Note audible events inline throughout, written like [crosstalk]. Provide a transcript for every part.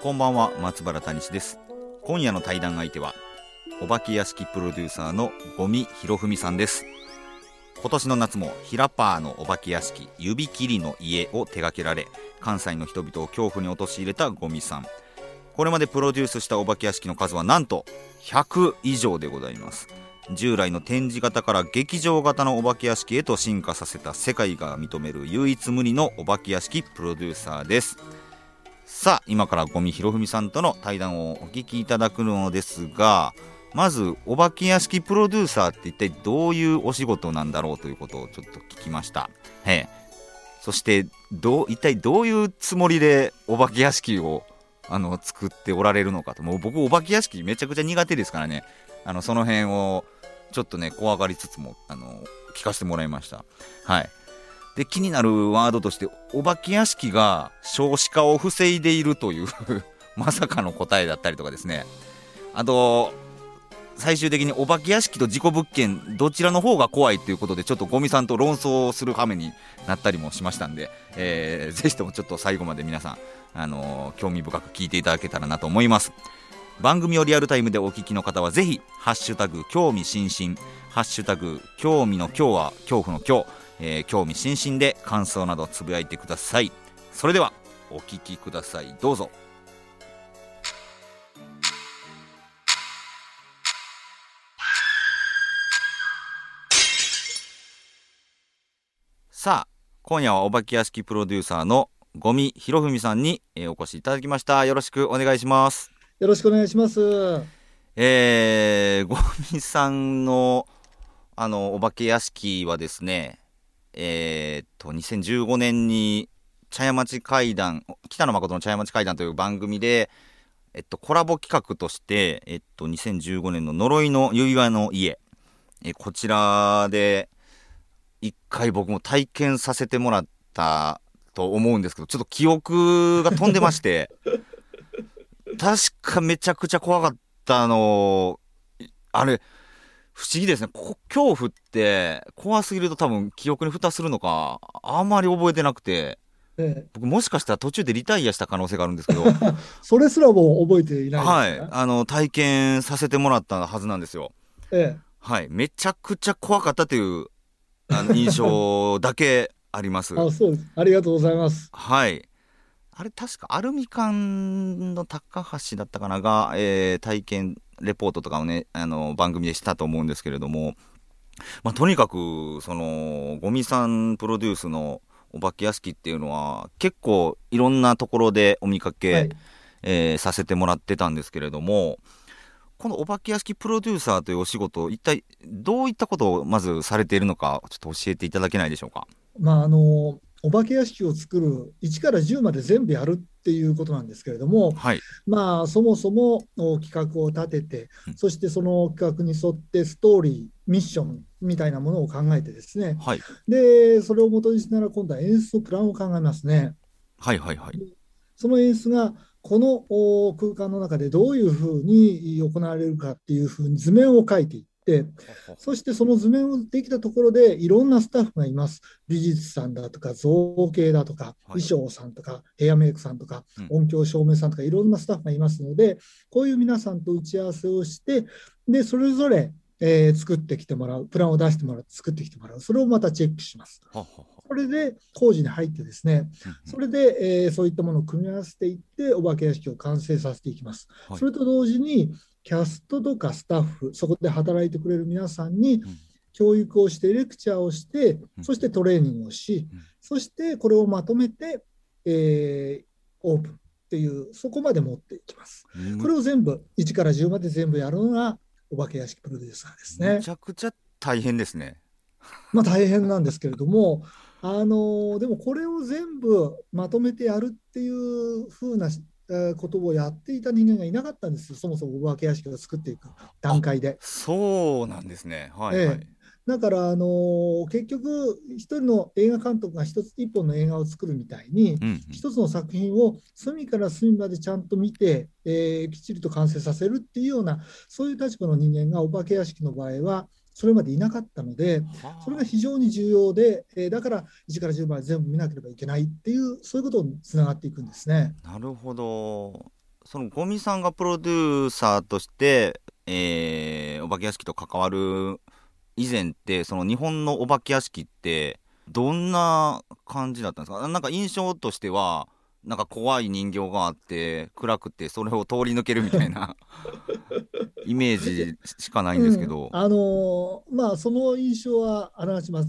こんばんは松原谷氏です。今夜の対談相手はお化け屋敷プロデューサーの五味博文さんです。今年の夏もヒラパーのお化け屋敷指切りの家を手掛けられ関西の人々を恐怖に陥れた五味さん。これまでプロデュースしたお化け屋敷の数はなんと100以上でございます。従来の展示型から劇場型のお化け屋敷へと進化させた世界が認める唯一無二のお化け屋敷プロデューサーです。さあ今から五味博文さんとの対談をお聞きいただくのですがまずお化け屋敷プロデューサーって一体どういうお仕事なんだろうということをちょっと聞きました。へそしてどう一体どういうつもりでお化け屋敷をあの作っておられるのかと。もう僕お化け屋敷めちゃくちゃ苦手ですからね。あのその辺をちょっとね怖がりつつもあの聞かせてもらいました。はい。で気になるワードとしてお化け屋敷が少子化を防いでいるという [laughs] まさかの答えだったりとかですね。あと最終的にお化け屋敷と事故物件どちらの方が怖いっていうことでちょっとゴミさんと論争する羽目になったりもしましたんで、えー、ぜひともちょっと最後まで皆さんあの興味深く聞いていただけたらなと思います。番組をリアルタイムでお聞きの方はぜひハッシュタグ興味津々ハッシュタグ興味の今日は恐怖の今日、えー、興味津々で感想などつぶやいてください。それではお聞きください。どうぞ。さあ今夜はお化け屋敷プロデューサーの五味博文さんに、えー、お越しいただきました。よろしくお願いします。よろしくお願いします。えー、五味さんのあのお化け屋敷はですねえー、っと2015年に茶屋町会談北野誠の茶屋町会談という番組でえっと、コラボ企画として、えっと、2015年の呪いの指輪の家、えこちらで、一回僕も体験させてもらったと思うんですけど、ちょっと記憶が飛んでまして、[laughs] 確かめちゃくちゃ怖かったの、あれ、不思議ですね。恐怖って怖すぎると多分記憶に蓋するのか、あんまり覚えてなくて、ええ、僕もしかしたら途中でリタイアした可能性があるんですけど [laughs] それすらも覚えていないはいあの体験させてもらったはずなんですよ、ええ、はいめちゃくちゃ怖かったというあの印象だけあります。[laughs] あ、そうです。ありがとうございます。はい。あれ確かアルミ缶の高橋だったかなが、えー、体験レポートとかをねあの番組でしたと思うんですけれども、まあ、とにかくそのゴミさんプロデュースのお化け屋敷っていうのは結構いろんなところでお見かけ、はい、えー、させてもらってたんですけれどもこのお化け屋敷プロデューサーというお仕事、一体どういったことをまずされているのか、ちょっと教えていただけないでしょうか？まあ、あのお化け屋敷を作る1から10まで全部やるっていうことなんですけれども、はい、まあそもそも企画を立てて、そしてその企画に沿ってストーリーミッションみたいなものを考えてですね、はい、でそれを元にしながら今度は演出のプランを考えますね。はいはいはい、その演出がこの空間の中でどういうふうに行われるかっていうふうに図面を描いていって、そしてその図面をできたところでいろんなスタッフがいます。美術さんだとか造形だとか、衣装さんとかヘアメイクさんとか、音響照明さんとかいろんなスタッフがいますので、こういう皆さんと打ち合わせをして、でそれぞれえー、作ってきてもらう、プランを出してもらって作ってきてもらう、それをまたチェックします。それで工事に入ってですね、それで、えー、そういったものを組み合わせていって、お化け屋敷を完成させていきます。はい、それと同時に、キャストとかスタッフ、そこで働いてくれる皆さんに、教育をして、レクチャーをして、そしてトレーニングをし、そしてこれをまとめて、えー、オープンっていう、そこまで持っていきます。これを全部、1から10まで全部やるのが、お化け屋敷プロデューサーですね。めちゃくちゃ大変ですね。まあ大変なんですけれども、あのでもこれを全部まとめてやるっていう風なことをやっていた人間がいなかったんですよ、そもそもお化け屋敷を作っていく段階で。そうなんですね。はい、はい、ええだから、あのー、結局、一人の映画監督が一つ一本の映画を作るみたいに、うんうん、一つの作品を隅から隅までちゃんと見て、えー、きっちりと完成させるっていうような、そういう立場の人間がお化け屋敷の場合は、それまでいなかったので、それが非常に重要で、えー、だから1から10まで全部見なければいけないっていう、そういうことにつながっていくんですね。なるほど。その五味さんがプロデューサーとして、えー、お化け屋敷と関わる以前ってその日本のお化け屋敷ってどんな感じだったんですか？なんか印象としてはなんか怖い人形があって暗くてそれを通り抜けるみたいな [laughs] イメージしかないんですけど、うん、あのー、まあその印象はあながち間違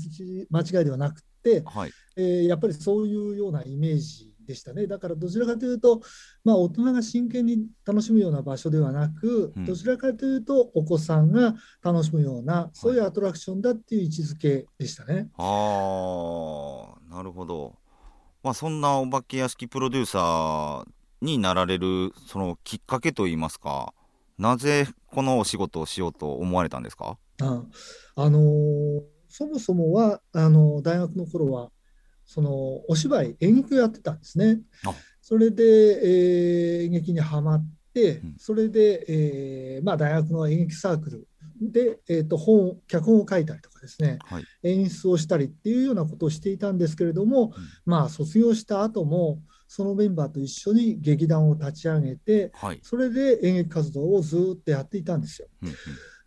いではなくて、はい。えー、やっぱりそういうようなイメージでしたね。だからどちらかというと、まあ、大人が真剣に楽しむような場所ではなく、うん、どちらかというとお子さんが楽しむようなそういうアトラクションだっていう位置づけでしたね。はい、あなるほどまあ、そんなお化け屋敷プロデューサーになられるそのきっかけといいますかなぜこのお仕事をしようと思われたんですか？あ、あのー、そもそもはあの大学の頃はそのお芝居演劇をやってたんですね。それで、えー、演劇にはまって、それで、えーまあ、大学の演劇サークルで、えーと、本脚本を書いたりとかですね、はい、演出をしたりっていうようなことをしていたんですけれども、うん、まあ卒業した後もそのメンバーと一緒に劇団を立ち上げて、はい、それで演劇活動をずっとやっていたんですよ。うんうん。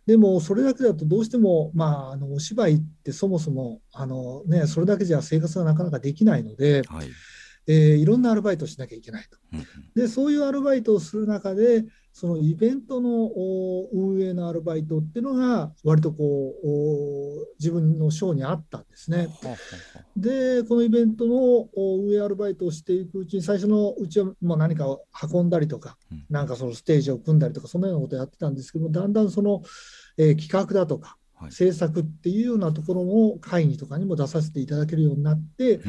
でもそれだけだとどうしても、まあ、あのお芝居ってそもそもあの、ね、それだけじゃ生活がなかなかできないので、はい。えー、いろんなアルバイトをしなきゃいけないと。でそういうアルバイトをする中でそのイベントの運営のアルバイトっていうのが割とこう自分の賞にあったんですね。でこのイベントの運営アルバイトをしていくうちに最初のうちはもう何かを運んだりとか、うん、なんかそのステージを組んだりとかそんなようなことをやってたんですけどもだんだんその、えー、企画だとか制作っていうようなところの会議とかにも出させていただけるようになって、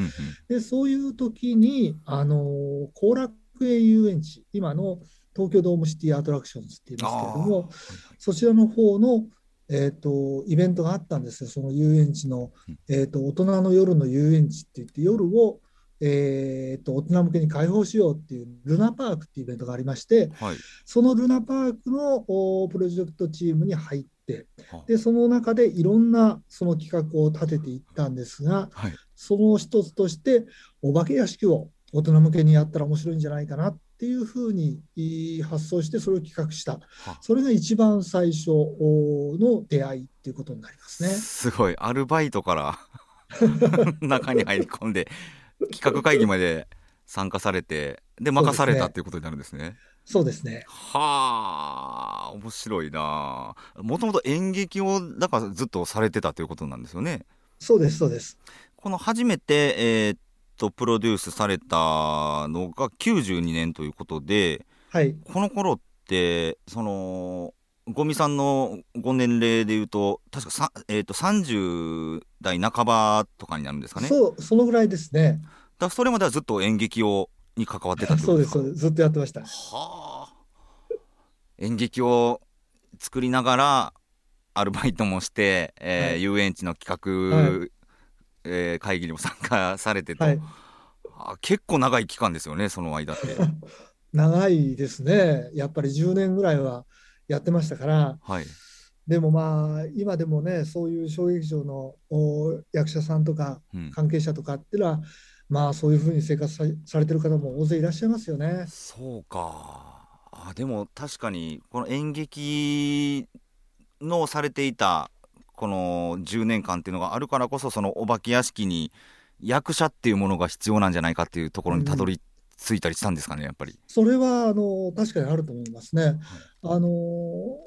でそういう時にあの後楽園遊園地今の東京ドームシティアトラクションズって言いますけれども、そちらの方の、えーと、イベントがあったんですよ、その遊園地の、えーと、大人の夜の遊園地って言って、夜を、えーと、大人向けに開放しようっていうルナパークっていうイベントがありまして、はい、そのルナパークのプロジェクトチームに入って、でその中でいろんなその企画を立てていったんですが、はい、その一つとして、お化け屋敷を大人向けにやったら面白いんじゃないかなっていうふうに発想してそれを企画した、それが一番最初の出会いっていうことになりますね。すごいアルバイトから [laughs] 中に入り込んで企画会議まで参加されてで任されたっていうことになるんですね。そうですね。はあ面白いな。もともと演劇をだからずっとされてたということなんですよね。そうですそうです。この初めて、えー、とプロデュースされたのが92年ということで、はい、この頃ってその五味さんのご年齢でいうと確かさ、えーと、30代半ばとかになるんですかね？そうそのぐらいですね。だそれまではずっと演劇をに関わってたってことですか？そうですずっとやってました。はあ。演劇を作りながらアルバイトもして、えー、はい、遊園地の企画えー、会議にも参加されてと、はい、あ結構長い期間ですよねその間って。[laughs] 長いですね。やっぱり10年ぐらいはやってましたから、はい、でもまあ今でもねそういう小劇場の役者さんとか関係者とかっていうのは、うん、まあそういうふうに生活されてる方も大勢いらっしゃいますよね。そうか。あでも確かにこの演劇のされていたこの10年間っていうのがあるからこそそのお化け屋敷に役者っていうものが必要なんじゃないかっていうところにたどり着いたりしたんですかね、やっぱり。それはあの確かにあると思いますね。はい、あの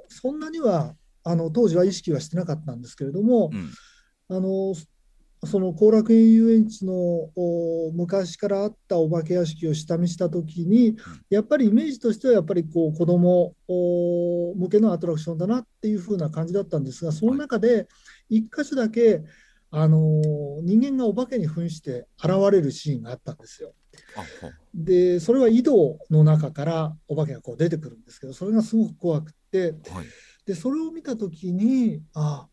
そんなにはあの当時は意識はしてなかったんですけれども、うん、あのその後楽園遊園地の昔からあったお化け屋敷を下見したときに、やっぱりイメージとしてはやっぱりこう子ども向けのアトラクションだなっていう風な感じだったんですがその中で1箇所だけあの人間がお化けに扮して現れるシーンがあったんですよ。でそれは井戸の中からお化けがこう出てくるんですけどそれがすごく怖くてはい。でそれを見た時にあ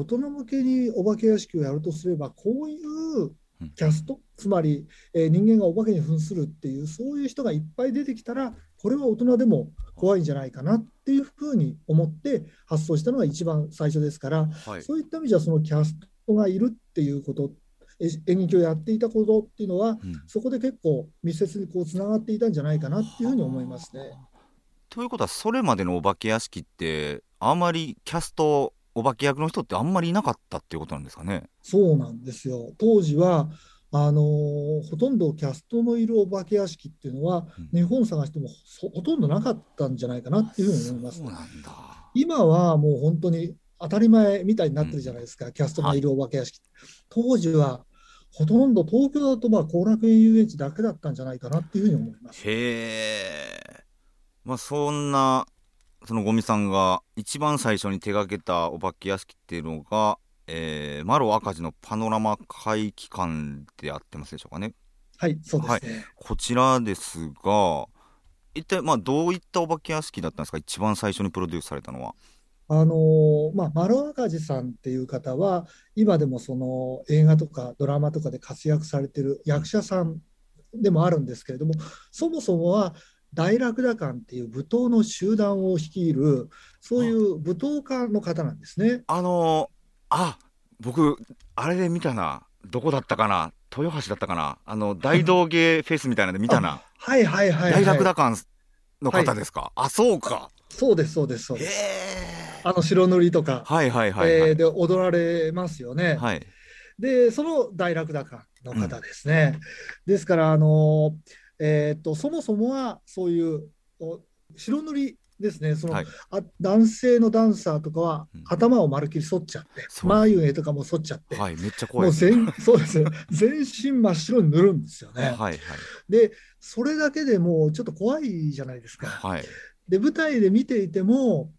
大人向けにお化け屋敷をやるとすればこういうキャストつまり、えー人間がお化けに扮するっていうそういう人がいっぱい出てきたらこれは大人でも怖いんじゃないかなっていうふうに思って発想したのが一番最初ですからはい。そういった意味じゃそのキャストがいるっていうことえ演劇をやっていたことっていうのはうん。そこで結構密接にこうつながっていたんじゃないかなっていうふうに思いますね。ということはそれまでのお化け屋敷ってあんまりキャストお化け役の人ってあんまりいなかったっていうことなんですかね。そうなんですよ当時はあのーほとんどキャストのいるお化け屋敷っていうのは、うん日本探してもそほとんどなかったんじゃないかなっていうふうに思いますそう。なんだ。今はもう本当に当たり前みたいになってるじゃないですか、キャストがいるお化け屋敷。当時はほとんど東京だとまあ後楽園遊園地だけだったんじゃないかなっていうふうに思います。へえ。まあそんなそのゴミさんが一番最初に手がけたお化け屋敷っていうのが、えー、マロ赤字のパノラマ会期間でやってますでしょうかね。はい、そうですね。こちらですが、一体まあどういったお化け屋敷だったんですか、一番最初にプロデュースされたのは。あのーまあ、丸赤字さんっていう方は、今でもその映画とかドラマとかで活躍されてる役者さんでもあるんですけれども、そもそもは大楽打館っていう舞踏の集団を率いる、そういう舞踏家の方なんですね。あのーあ僕、あれで見たな、どこだったかな、豊橋だったかな、あの大道芸フェスみたいなので見たな、[laughs] はいはいはい、はい。大楽打館の方ですか、あそうか、そうです、そうです、そうへです。え。あの白塗りとか、はいはいはいはい。えーで踊られますよね。はい、で、その大楽高の方ですね。ですから、あのえーっと、そもそもはそういうお白塗りですね、その、はいあ男性のダンサーとかはうん頭をまるっきり剃っちゃって、そう眉毛とかも剃っちゃって、はい、めっちゃ怖もい。全そうですね全身真っ白に塗るんですよね。はいはいで、それだけでもうちょっと怖いじゃないですか。はい。で、舞台で見ていても、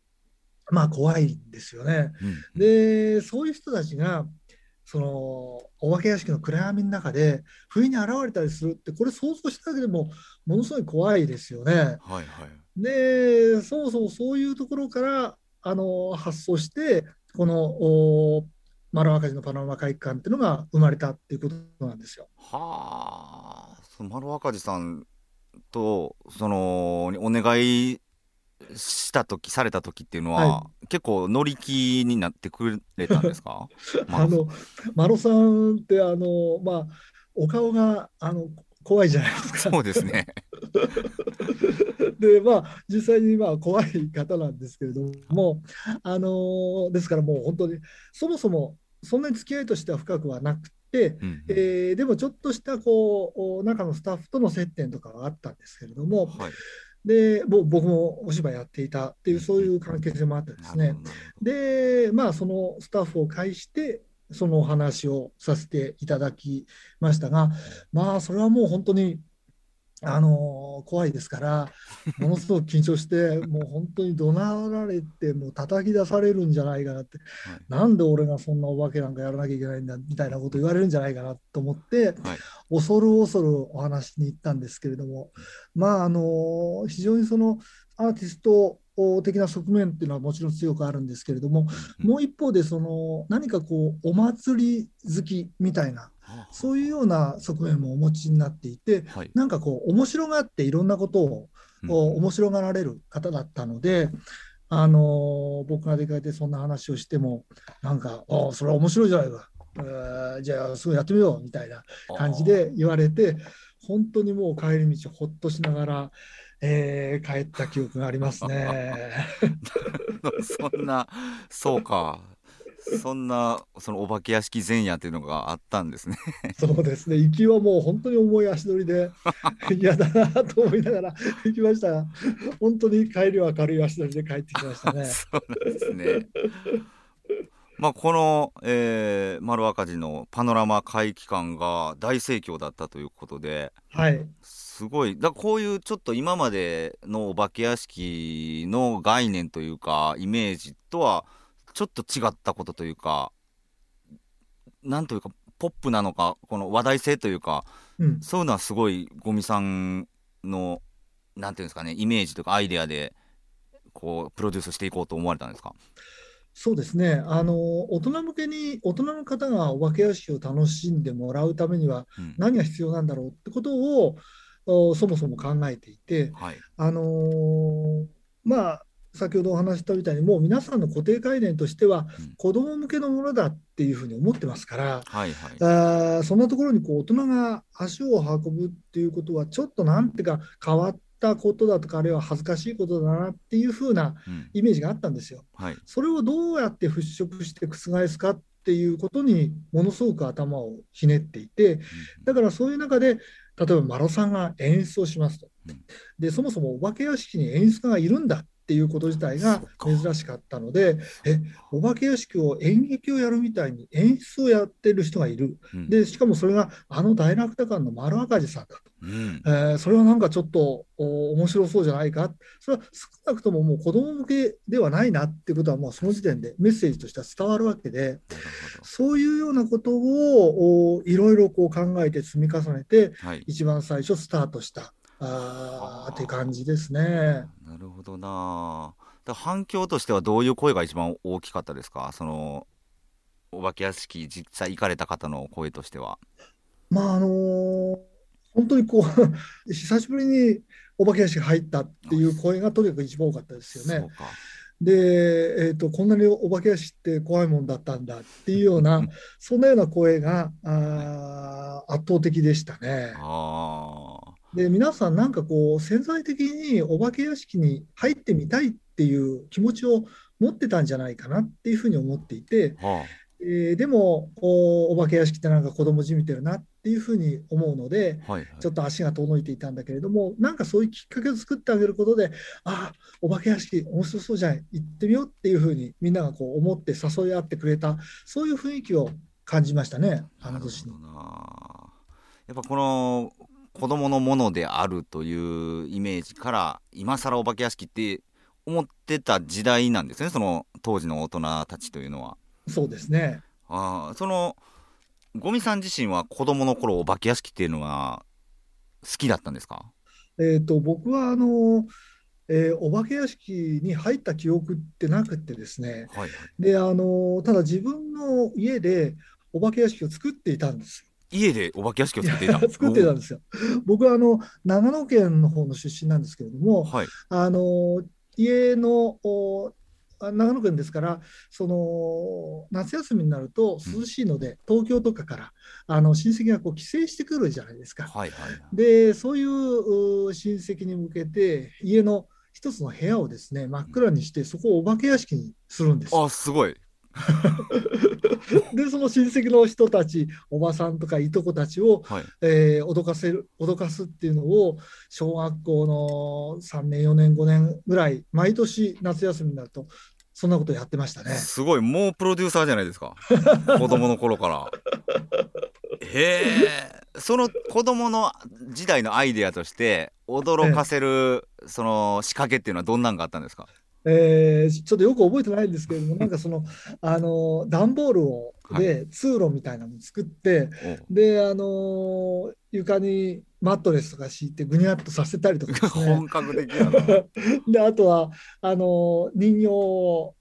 まあ怖いんですよね。うん、で、そういう人たちが、そのお化け屋敷の暗闇の中で不意に現れたりするって、これ想像しただけでもものすごい怖いですよね。はいはい。で、そもそもそういうところからあの発想して、このお丸赤字のパノラマ会館っていうのが生まれたっていうことなんですよ。はあ、その丸赤字さんとそのお願いした時された時っていうのは、は結構乗り気になってくれたんですか？[laughs] まあの、マロさんって、あの、まあ、お顔が、あの、怖いじゃないですか。そうですね。で、まあ、実際にまあ怖い方なんですけれども、あのーですからもう本当に、そもそもそんなに付き合いとしては深くはなくて、うんえーでもちょっとしたこうお中のスタッフとの接点とかはあったんですけれども、はい。でぼ僕もお芝居やっていたっていう、そういう関係性もあってですね。で、まあ、そのスタッフを介して、そのお話をさせていただきましたが、まあ、それはもう本当に、あの怖いですから、ものすごく緊張して、[laughs] もう本当に怒鳴られて、もう叩き出されるんじゃないかなって、はい。なんで俺がそんなお化けなんかやらなきゃいけないんだみたいなこと言われるんじゃないかなと思って、はい。恐る恐るお話に行ったんですけれども、まあ、あの非常にそのアーティスト的な側面っていうのはもちろん強くあるんですけれども、うん。もう一方でその何かこうお祭り好きみたいなそういうような側面もお持ちになっていてはい。なんかこう面白がっていろんなことを、う面白がられる方だったので、あの僕が出かけてそんな話をしてもなんか「ああそれは面白いじゃないか」えーじゃあすぐやってみようみたいな感じで言われて本当にもう帰り道ほっとしながら、えー帰った記憶がありますね。[laughs] そんなそうか。そんなそのお化け屋敷前夜っていうのがあったんですね。そうですね、行きはもう本当に重い足取りで [laughs] 嫌だなと思いながら行きましたが、本当に帰りは軽い足取りで帰ってきましたね。そうですね。まあこの、えー、丸赤字のパノラマ会期間が大盛況だったということではい、すごいだこういうちょっと今までのお化け屋敷の概念というかイメージとはちょっと違ったことというかなんというかポップなのかこの話題性というかうん、そういうのはすごいゴミさんのなんていうんですかねイメージとかアイデアでこうプロデュースしていこうと思われたんですか？そうですね。あの大人向けに大人の方がお化け屋敷を楽しんでもらうためにはうん。何が必要なんだろうってことをおそもそも考えていて、はい。あのーまあ先ほどお話ししたみたいにもう皆さんの固定概念としてはうん。子ども向けのものだっていうふうに思ってますから、はいはい。あーそんなところにこう大人が足を運ぶっていうことはちょっとなんていうか変わったことだとかあるいは恥ずかしいことだなっていうふうなうん。イメージがあったんですよ。はい。それをどうやって払拭して覆すかっていうことにものすごく頭をひねっていてだからそういう中で例えばマロさんが演出をしますと。うん。でそもそもお化け屋敷に演出家がいるんだっていうこと自体が珍しかったのでえお化け屋敷を演劇をやるみたいに演出をやってる人がいる。うん。でしかもそれがあの大楽多館の丸赤字さんだと。うん。えーそれはなんかちょっとお面白そうじゃないか、それは少なくとももう子ども向けではないなっていうことは、もうその時点でメッセージとしては伝わるわけで、そういうようなことをおいろいろこう考えて積み重ねて、どはい。一番最初スタートしたあはあーって感じですね。なるほどな。反響としてはどういう声が一番大きかったですか？そのお化け屋敷実際行かれた方の声としては。まああのー本当にこう [laughs] 久しぶりにお化け屋敷入ったっていう声がとにかく一番多かったですよね。で、えーと、こんなにお化け屋敷って怖いもんだったんだっていうような、そんなような声があー圧倒的でしたね。あで、皆さんなんかこう潜在的にお化け屋敷に入ってみたいっていう気持ちを持ってたんじゃないかなっていうふうに思っていて、あ。はえーでもお、お化け屋敷ってなんか子供じみてるなっていうふうに思うので、あはいはい。ちょっと足が遠のいていたんだけれども、なんかそういうきっかけを作ってあげることで、ああ、お化け屋敷、面白そうじゃない、行ってみようっていうふうにみんながこう思って誘い合ってくれた、そういう雰囲気を感じましたね、あの年に。やっぱこの子供のものであるというイメージから今更お化け屋敷って思ってた時代なんですねその当時の大人たちというのはそうですね。あーそのゴミさん自身は子供の頃お化け屋敷っていうのは好きだったんですか？えー、と僕はあの、えーお化け屋敷に入った記憶ってなくってですね、はいはいであのただ自分の家でお化け屋敷を作っていたんですよ。家でお化け屋敷を作っていた [laughs] 作っていたんですよ。僕はあの長野県の方の出身なんですけれども、はいあの家のおあ長野県ですから、その夏休みになると涼しいので、東京とかからあの親戚がこう帰省してくるじゃないですか。はいはいで、そういうう親戚に向けて、家の一つの部屋をですね真っ暗にして、そこをお化け屋敷にするんですよ。あすごい [laughs] [laughs] で、その親戚の人たち、おばさんとかいとこたちを、はい。えー脅かせる、脅かすっていうのを、小学校の3年、4年、5年ぐらい、毎年夏休みになると、そんなことやってましたね。すごいもうプロデューサーじゃないですか。[laughs] 子供の頃から。へえその子供の時代のアイデアとして驚かせるその仕掛けっていうのはどんなんがあったんですか？えーちょっとよく覚えてないんですけれども、なんかその、あの、段ボールを、で、通路みたいなのを作って、おで、あの床にマットレスとか敷いて、ぐにゃっとさせたりとかね。[laughs] 本格的やな。[laughs] で、あとは、あの人形を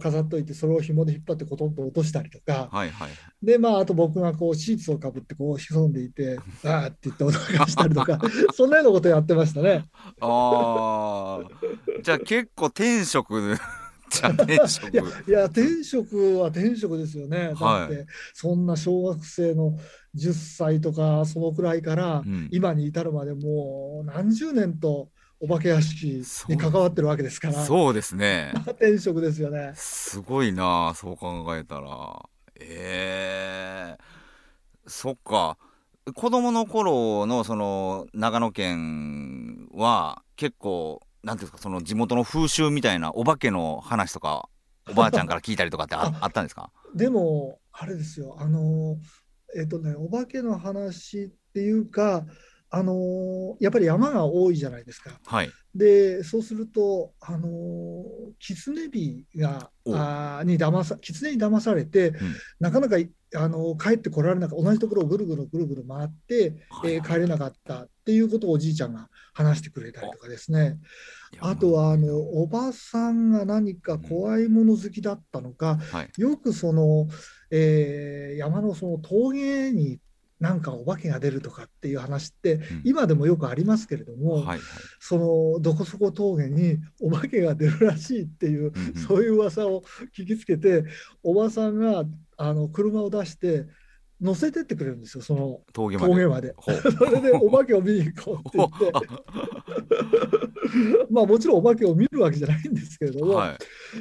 飾っといて、それを紐で引っ張ってコトンと落としたりとか、はいはいで、まあ、あと僕がこうシーツをかぶってこう潜んでいて、あーって言って驚かしたりとか、[laughs] そんなようなことやってましたね。あー。じゃあ結構天職じゃいや、いや、天職は天職ですよね。だはい。って、そんな小学生の10歳とか、そのくらいからう、ん。今に至るまでもう何十年とお化け屋敷に関わってるわけですから、そうですね。天職ですよね。すごいなあそう考えたら。ええそっか。子供の頃のその長野県は結構なんていうんですかその地元の風習みたいなお化けの話とかおばあちゃんから聞いたりとかってあ [laughs] あったんですか？でも、あれですよ、あの、えっとね、お化けの話っていうか、あのーやっぱり山が多いじゃないですか。はい。で、そうすると、あのー、狐火が、おあーに騙さ、狐に騙されて、なかなかい、あのー帰ってこられなかった、同じところをぐるぐるぐるぐる回って、はいえー帰れなかったっていうことをおじいちゃんが話してくれたりとかですね。あとは、あの、おばさんが何か怖いもの好きだったのか、はい。よくその、えー山のその峠になんかお化けが出るとかっていう話って、うん今でもよくありますけれども、はいはい。そのどこそこ峠に [laughs] お化けが出るらしいっていう、うんうんそういう噂を聞きつけて、おばさんがあの車を出して乗せてってくれるんですよ、その峠まで。峠まで。ほう [laughs] それでお化けを見に行こうって言って、[laughs] まあもちろんお化けを見るわけじゃないんですけれども、はい。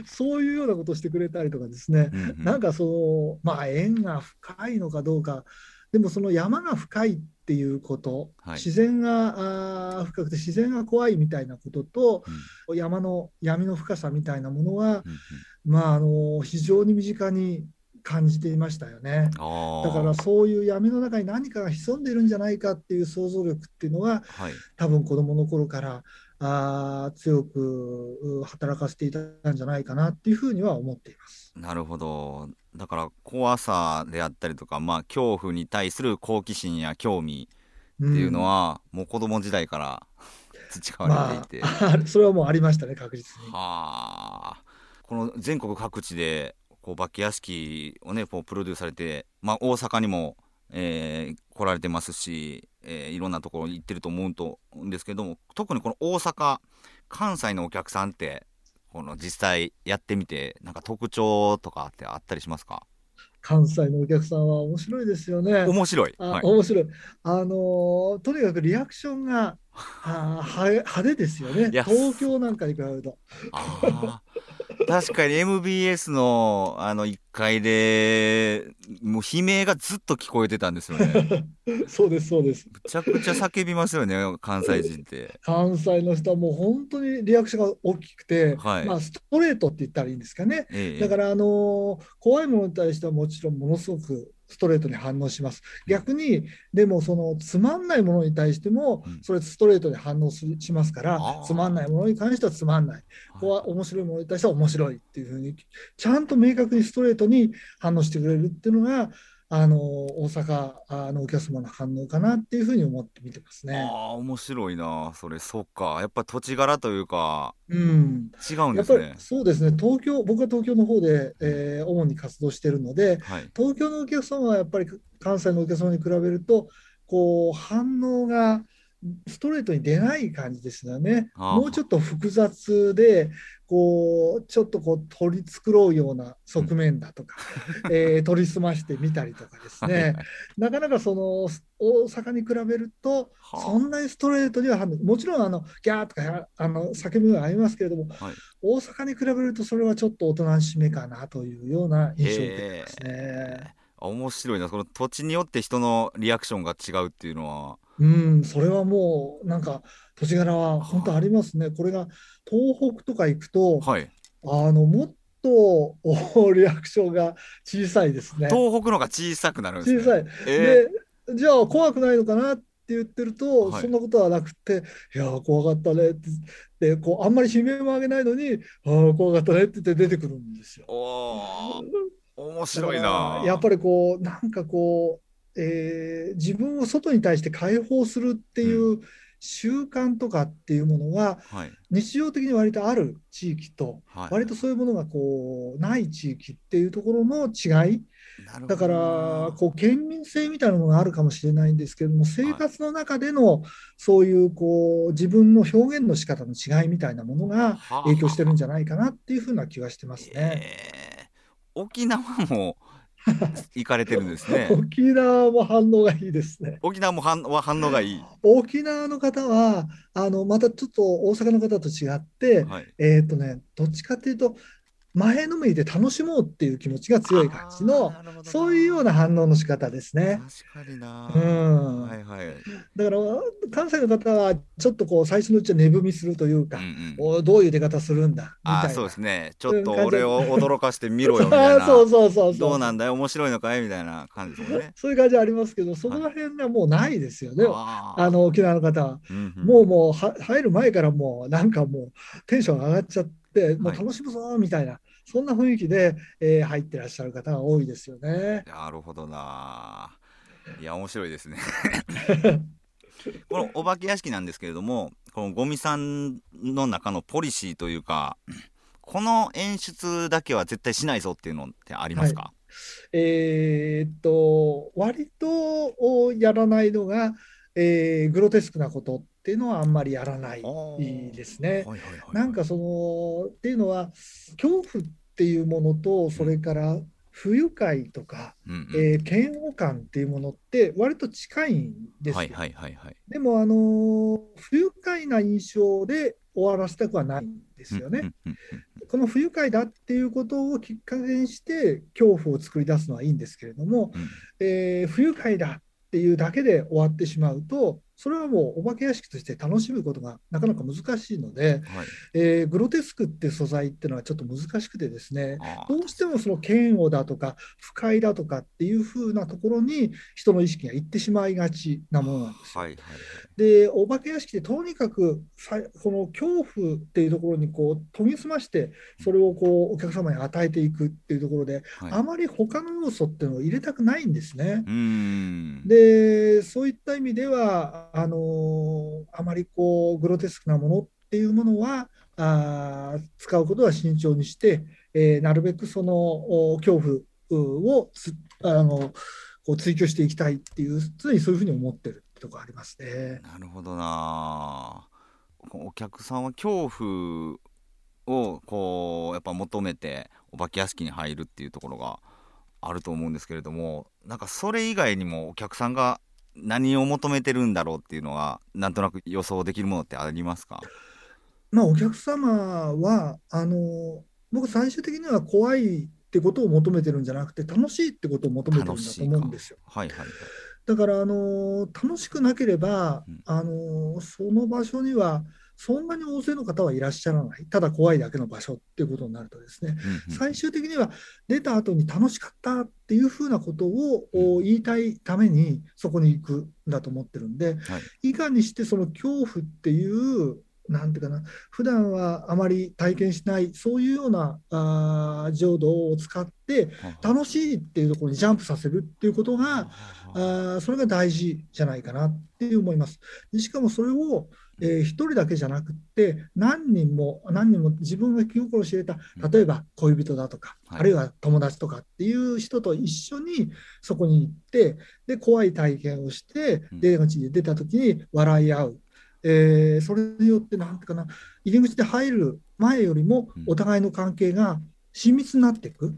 そういうようなことをしてくれたりとかですね、うんうんなんかその、まあ、縁が深いのかどうか、でもその山が深いっていうこと、はい自然があー深くて自然が怖いみたいなことと、山の闇の深さみたいなものは、うんうんまあ、あの非常に身近に感じていましたよね。だからそういう闇の中に何かが潜んでいるんじゃないかっていう想像力っていうのははい。多分子どもの頃からあー強くう働かせていたんじゃないかなっていうふうには思っています。なるほど。だから怖さであったりとか、まあ恐怖に対する好奇心や興味っっていうのは、もう子供時代から [laughs] 培われていて、まあ、それはもうありましたね、確実に。はあこの全国各地でこうお化け屋敷をねこうプロデュースされて、まあ、大阪にも、えー来られてますし、えーいろんなところに行ってると思うと思うんですけども特にこの大阪関西のお客さんってこの実際やってみてなんか特徴とかってあったりしますか？関西のお客さんは面白いですよね。面白い、あはい、面白い。あのーとにかくリアクションがあーは派手ですよね。東京なんかに比べると。確かに MBS のあの1階でもう悲鳴がずっと聞こえてたんですよね。[laughs] そうです、そうです。むちゃくちゃ叫びますよね関西人って。関西の人はもう本当にリアクションが大きくて、はいまあ、ストレートって言ったらいいんですかね。ええだから、あのー怖いものに対してはもちろんものすごくストレートに反応します。逆に、でもそのつまんないものに対してもうん、それストレートに反応ししますからつまんないものに関してはつまんない。怖面白いものに対しては面白いっていうふうに、ちゃんと明確にストレートに反応してくれるっていうのが、あのー大阪あのお客様の反応かなっていうふうに思って見てますね。ああ面白いな。それそっか。やっぱ土地柄というかうん。違うんやっぱりですね。そうですね、東京、僕は東京の方で、えー主に活動しているので、はい、東京のお客様はやっぱり関西のお客様に比べると、こう反応がストレートに出ない感じですよね。もうちょっと複雑で、こうちょっとこう取り繕うような側面だとか、[laughs] えー取り澄ましてみたりとかですはいはい。ね、なかなかその大阪に比べると、はあ。そんなにストレートにはもちろんあのギャーとかあの叫びはありますけれども、はい。大阪に比べるとそれはちょっとおとなしめかなというような印象を受けてますね。面白いな。この土地によって人のリアクションが違うっていうのはうん、それはもうなんか土地柄は本当ありますね。これが東北とか行くと、はいあのもっとおリアクションが小さいですね。東北の方が小さくなるんですね。小さい。えで、じゃあ怖くないのかなって言ってると、はいそんなことはなくて、いやー、怖かったねってでこう、あんまり悲鳴も上げないのに、ああ、怖かったねって言って出てくるんですよ。面白いならやっぱりこう、なんかこう、えー自分を外に対して解放するっていう習慣とかっていうものが、はい。日常的に割とある地域と、はい。割とそういうものがこうない地域っていうところの違い。だから、こう、県民性みたいなものがあるかもしれないんですけれども、生活の中での、そういう、こう、自分の表現の仕方の違いみたいなものがはあ。影響してるんじゃないかなっていうふうな気がしてますね。えー。沖縄も [laughs] 行かれてるんですね。沖縄も反応がいいですね。沖縄も反は反応がいい。沖縄の方は、あの、またちょっと大阪の方と違って、はい。えっとね、どっちかっていうと、前のめりで楽しもうっていう気持ちが強い感じのそういうような反応の仕方ですね。確かにな、うん、はいはい、だから関西の方はちょっとこう最初のうちは値踏みするというか、うんうん、どういう出方するんだみたいな。そうですね。ちょっと俺を驚かしてみろよみたいな。[laughs] そうそうそうどうなんだよ面白いのかいみたいな感じですね。そういう感じありますけどその辺はもうないですよね、はい、あの沖縄の方。は、うんうん、もうもうは入る前からもうなんかもうテンション上がっちゃってもう楽しむぞみたいな、はいそんな雰囲気で、えー、入ってらっしゃる方が多いですよね。なるほどな。[laughs] いや面白いですね。[laughs] このお化け屋敷なんですけれども、このゴミさんの中のポリシーというか、この演出だけは絶対しないぞっていうのってありますか、はい、えー、っと割とやらないのが、えー、グロテスクなことっていうのはあんまりやらないですね。なんかそのっていうのは恐怖っていうものとそれから不愉快とか、うんうん、えー、嫌悪感っていうものって割と近いんですよ。でもあの不愉快な印象で終わらせたくはないんですよね。この不愉快だっていうことをきっかけにして恐怖を作り出すのはいいんですけれども、うん、えー、不愉快だっていうだけで終わってしまうとそれはもうお化け屋敷として楽しむことがなかなか難しいので、はい、えー、グロテスクって素材っていうのはちょっと難しくてですねどうしてもその嫌悪だとか不快だとかっていう風なところに人の意識がいってしまいがちなものなんですよ。はいはいでお化け屋敷でとにかくさこの恐怖っていうところにこう研ぎ澄ましてそれをこうお客様に与えていくっていうところで、はい、あまり他の要素っていうのを入れたくないんですね。でそういった意味ではあのあまりこうグロテスクなものっていうものはあ使うことは慎重にして、えー、なるべくその恐怖をあのこう追求していきたいっていう常にそういうふうに思ってるとこありますね。なるほどなお客さんは恐怖をこうやっぱ求めてお化け屋敷に入るっていうところがあると思うんですけれどもなんかそれ以外にもお客さんが何を求めてるんだろうっていうのはなんとなく予想できるものってありますか？まあお客様はあの僕最終的には怖いってことを求めてるんじゃなくて楽しいってことを求めてるんだと思うんですよ。はいはいはい、だからあの楽しくなければ、うん、あのその場所にはそんなに大勢の方はいらっしゃらない、ただ怖いだけの場所っていうことになるとですね、うんうん、最終的には出た後に楽しかったっていうふうなことを言いたいためにそこに行くんだと思ってるんで、はい、いかにしてその恐怖っていうなんていうかな。普段はあまり体験しないそういうようなあ浄土を使って楽しいっていうところにジャンプさせるっていうことがあそれが大事じゃないかなって思います。しかもそれをえー、1人だけじゃなくて何人も何人も自分が気心を知れた例えば恋人だとか、あるいは友達とかっていう人と一緒にそこに行ってで怖い体験をして出口に出た時に笑い合う、えー、それによって何ていうかな入り口で入る前よりもお互いの関係が親密になっていく、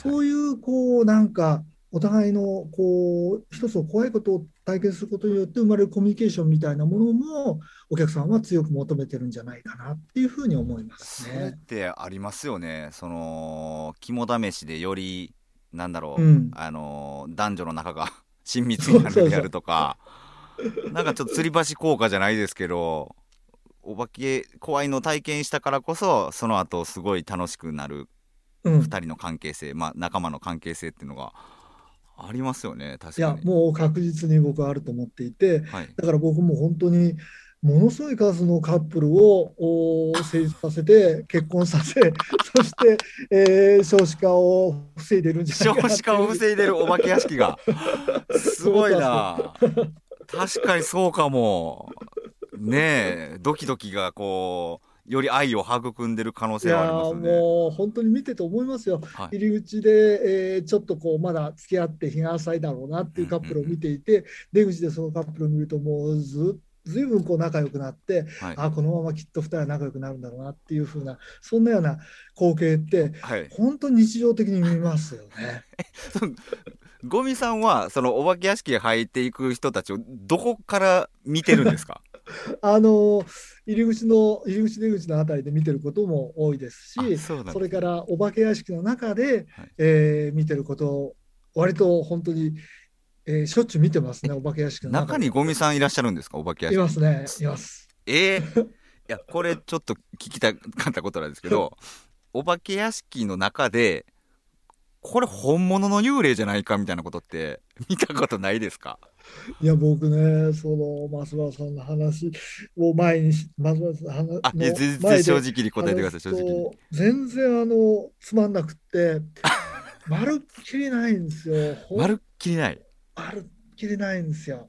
そういうこうなんかお互いのこう一つの怖いことを体験することによって生まれるコミュニケーションみたいなものもお客さんは強く求めてるんじゃないかなっていうふうに思いますね。それってありますよね。その肝試しでよりなんだろう、うん、あの男女の仲が [laughs] 親密になるであるとか [laughs] なんかちょっと吊り橋効果じゃないですけどお化け怖いの体験したからこそその後すごい楽しくなる2人の関係性、うん、まあ仲間の関係性っていうのが。ありますよね確かに。いやもう確実に僕はあると思っていて、はい、だから僕も本当にものすごい数のカップルを成立させて結婚させ [laughs] そして、えー、少子化を防いでるんじゃないか少子化を防いでるお化け屋敷が [laughs] すごいな確かにそうかもねえドキドキがこうより愛を育んでる可能性はありますね。もう本当に見てて思いますよ。はい、入り口で、えー、ちょっとこうまだ付き合って日が浅いだろうなっていうカップルを見ていて、出口でそのカップルを見るともうずっずいぶんこう仲良くなって、はい、あこのままきっと2人は仲良くなるんだろうなっていうふうなそんなような光景って、はい、本当に日常的に見ますよね。[laughs] ゴミさんはそのお化け屋敷へ入っていく人たちをどこから見てるんですか？[laughs] あの入り口の入り口出口のあたりで見てることも多いですしあそうなんですそれからお化け屋敷の中で、はい。えー見てることを割と本当に、えーしょっちゅう見てますねお化け屋敷の中中にゴミさんいらっしゃるんですか？お化け屋い敷ますねいます。ええいやこれちょっと聞きたかったことなんですけど [laughs] お化け屋敷の中でこれ本物の幽霊じゃないかみたいなことって見たことないですか？いや僕ねその増原さんの話を前にし増原さんの話あいや全然正直に答えてください正直に全然あのつまんなくって [laughs] まるっきりないんですよ。まるっきりない？まるっきりないんですよ。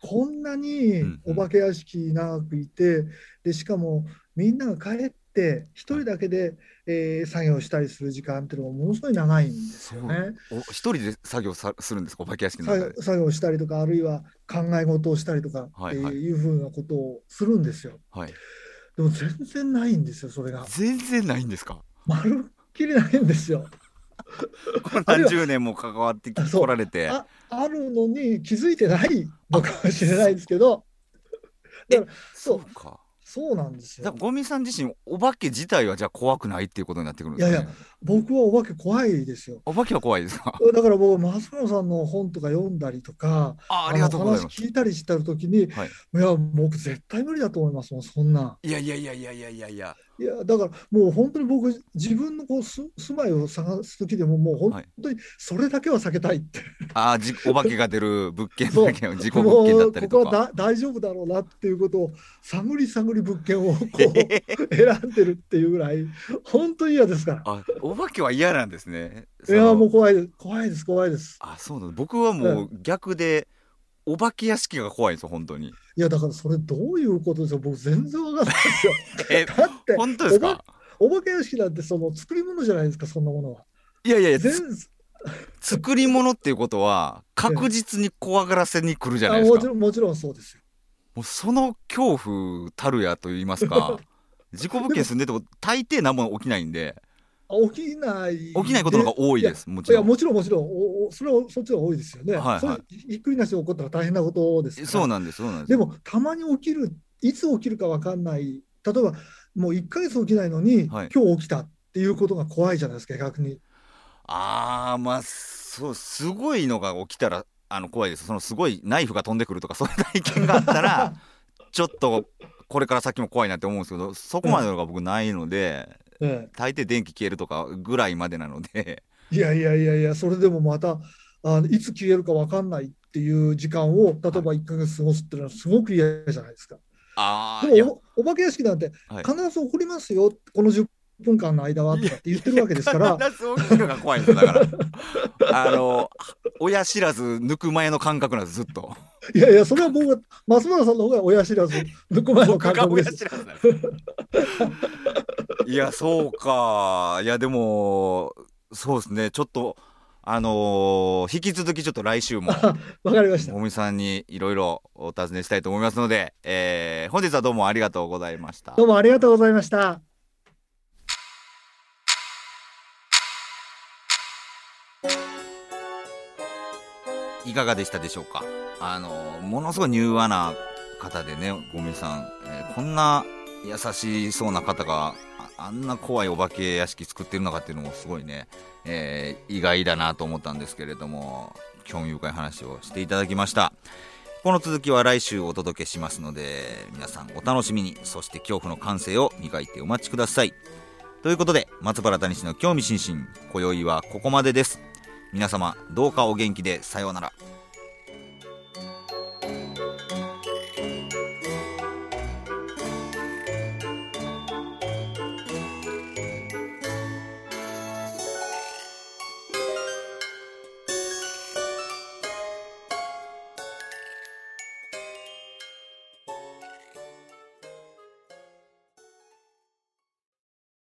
こんなにうんうんお化け屋敷長くいて、でしかもみんなが帰って一人だけで、えー作業したりする時間っていうのがものすごい長いんですよね。お一人で作業さするんですか？お化け屋敷の作中作業したりとかあるいは考え事をしたりとかってはい。はいいうふうなことをするんですよ。はい。でも全然ないんですよそれが。全然ないんですか？まるっきりないんですよ。[laughs] 何十年も関わってきあそう。来られて。ああるのに気づいてないのかもしれないですけど。だからそう。そうかそうなんですよだから。ゴミさん自身お化け自体はじゃあ怖くないっていうことになってくるんですか、ね、いやい僕はお化け怖いですよ。お化けは怖いですか？だから僕、松村さんの本とか読んだりとか、あありがとうございのます話聞いたりした時に、はいいや、僕絶対無理だと思いますもん、そんな。いやいやいやいやいやいやいやいや、だからもう本当に僕、自分のこうす住まいを探す時でも、もう本当にそれだけは避けたいって。ああじお化けが出る物件だけ自己 [laughs] 物件だったりとか。ここはだ大丈夫だろうなっていうことを探り探り物件をこう [laughs] 選んでるっていうぐらい本当に嫌ですから。あお化けは嫌なんですね。いやもう怖い怖いです怖いです。あそうなの僕はもう逆でお化け屋敷が怖いんですよ本当にいやだからそれどういうことですよ僕全然わかんないですよ。え [laughs] だって本当ですか？お化け屋敷なんてその作り物じゃないですかそんなものは。いやいやいや全つ作り物っていうことは確実に怖がらせに来るじゃないあですかもちろんもちろんそうですよ。もうその恐怖たるやと言いますか [laughs] 事故物件住んでても大抵何も起きないんであ起きない。起きないことの方が多いですもちろん。いやもちろんもちろん。おおそれはそっちの方が多いですよね。はいはい。それひっくりなし起こったら大変なことです。そうなんですそうなんです。でもたまに起きるいつ起きるか分かんない。例えばもう1ヶ月起きないのに、はい。今日起きたっていうことが怖いじゃないですか逆に。ああまあそうすごいのが起きたらあの怖いです。そのすごいナイフが飛んでくるとかそういう体験があったら [laughs] ちょっとこれから先も怖いなって思うんですけどそこまでのが僕ないので、え大抵電気消えるとかぐらいまでなので。えいやいやいやいやそれでもまたあのいつ消えるか分かんないっていう時間を例えば1ヶ月過ごすっていうのはすごく嫌じゃないですか。あでもおお化け屋敷なんてはい。必ず起こりますよ、この10分間の間はとかって言ってるわけですから。必ず起きるのが怖いんでだから [laughs] あの親知らず抜く前の感覚なんですずっといやいや、それは僕は、松原さんの方が親知らず抜く前の感覚です。いやそうかいやでもそうですねちょっとあのー引き続きちょっと来週も [laughs] わかりました。もみさんにいろいろお尋ねしたいと思いますので、えー本日はどうもありがとうございましたどうもありがとうございました。いかがでしたでしょうか？あのものすごい柔和な方でねゴミさん、えーこんな優しそうな方があんな怖いお化け屋敷作ってるのかっていうのもすごいね、えー意外だなと思ったんですけれども興味深い話をしていただきました。この続きは来週お届けしますので皆さんお楽しみに。そして恐怖の感性を磨いてお待ちください。ということで松原谷氏の興味津々今宵はここまでです。皆様どうかお元気でさようなら。